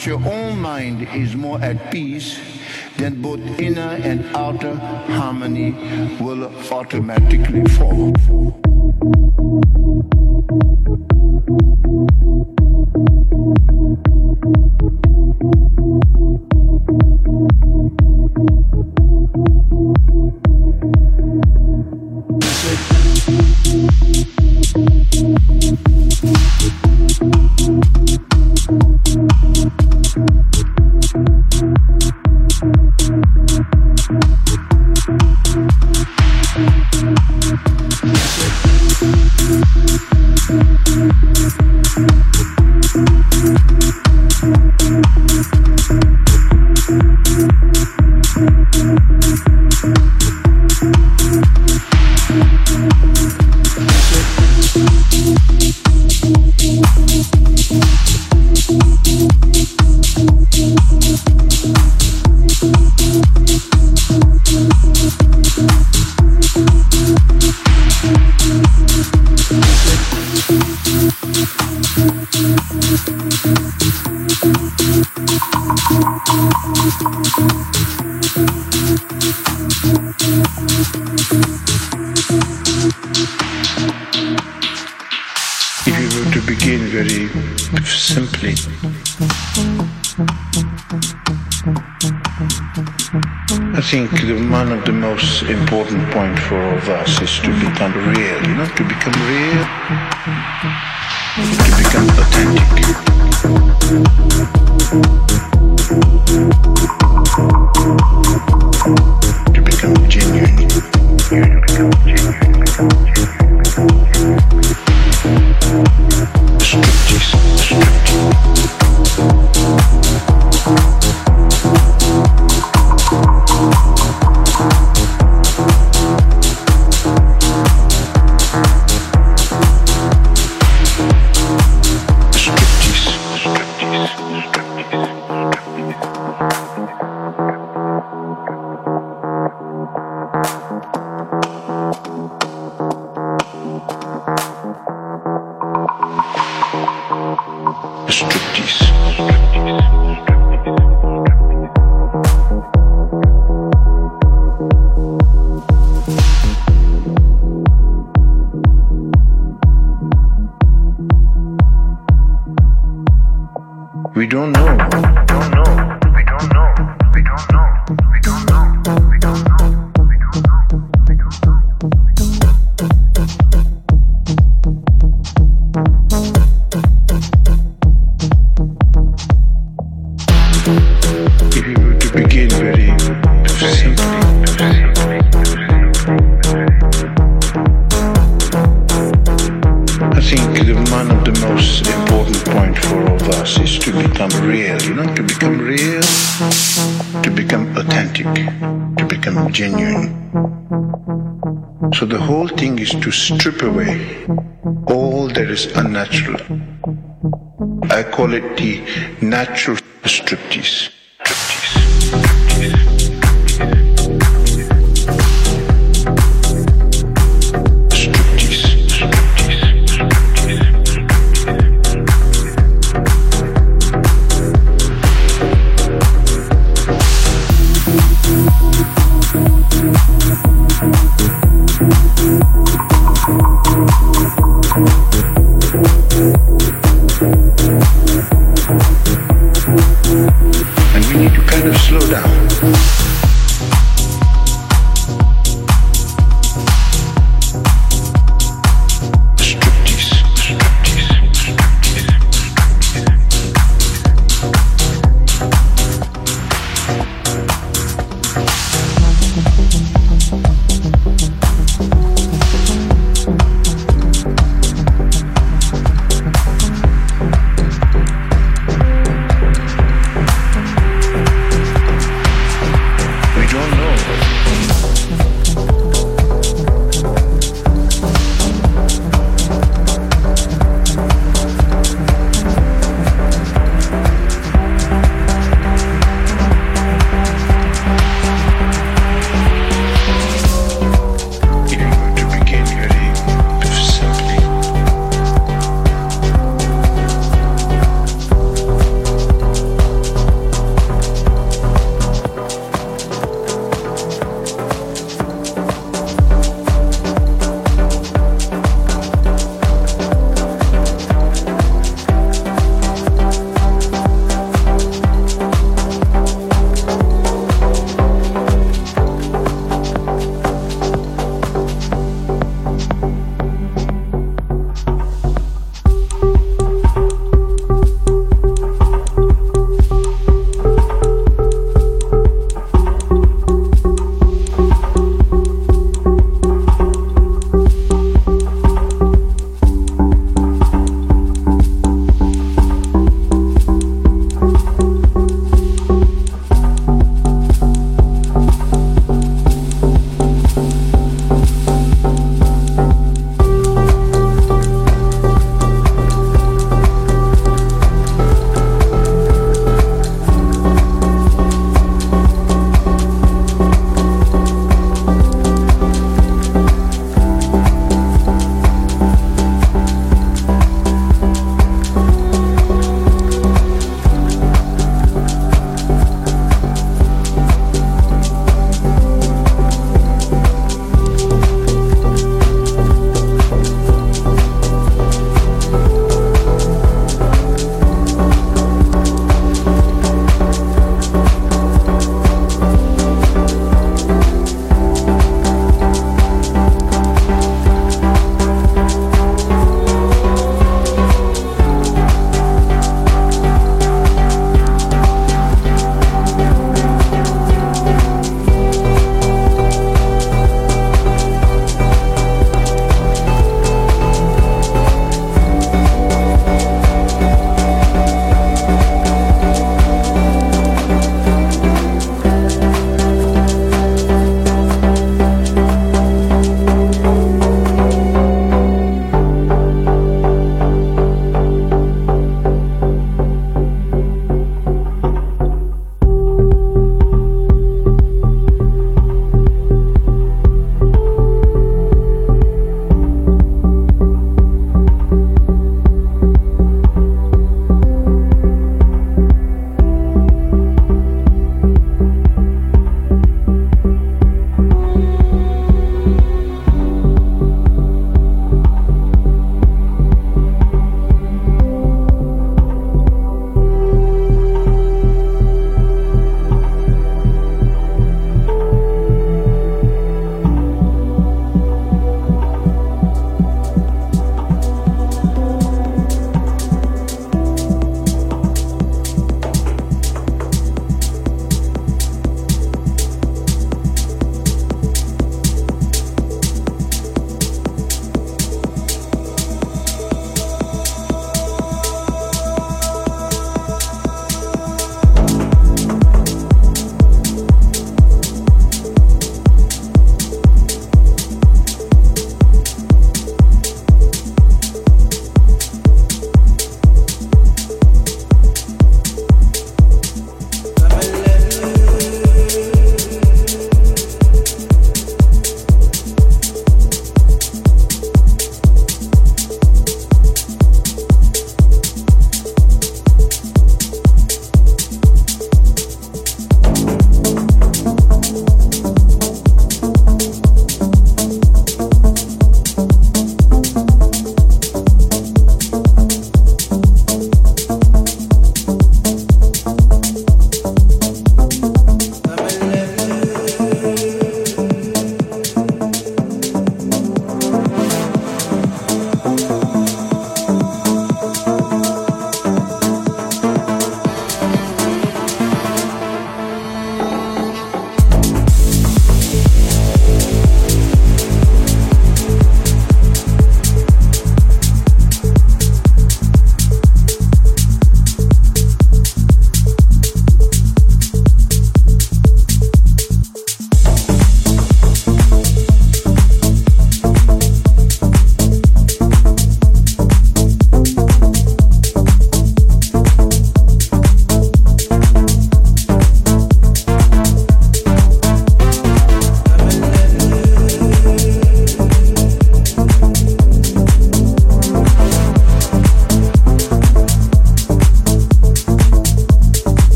Once your own mind is more at peace, then both inner and outer harmony will automatically follow. don't know. Strip away all that is unnatural. I call it the natural striptease.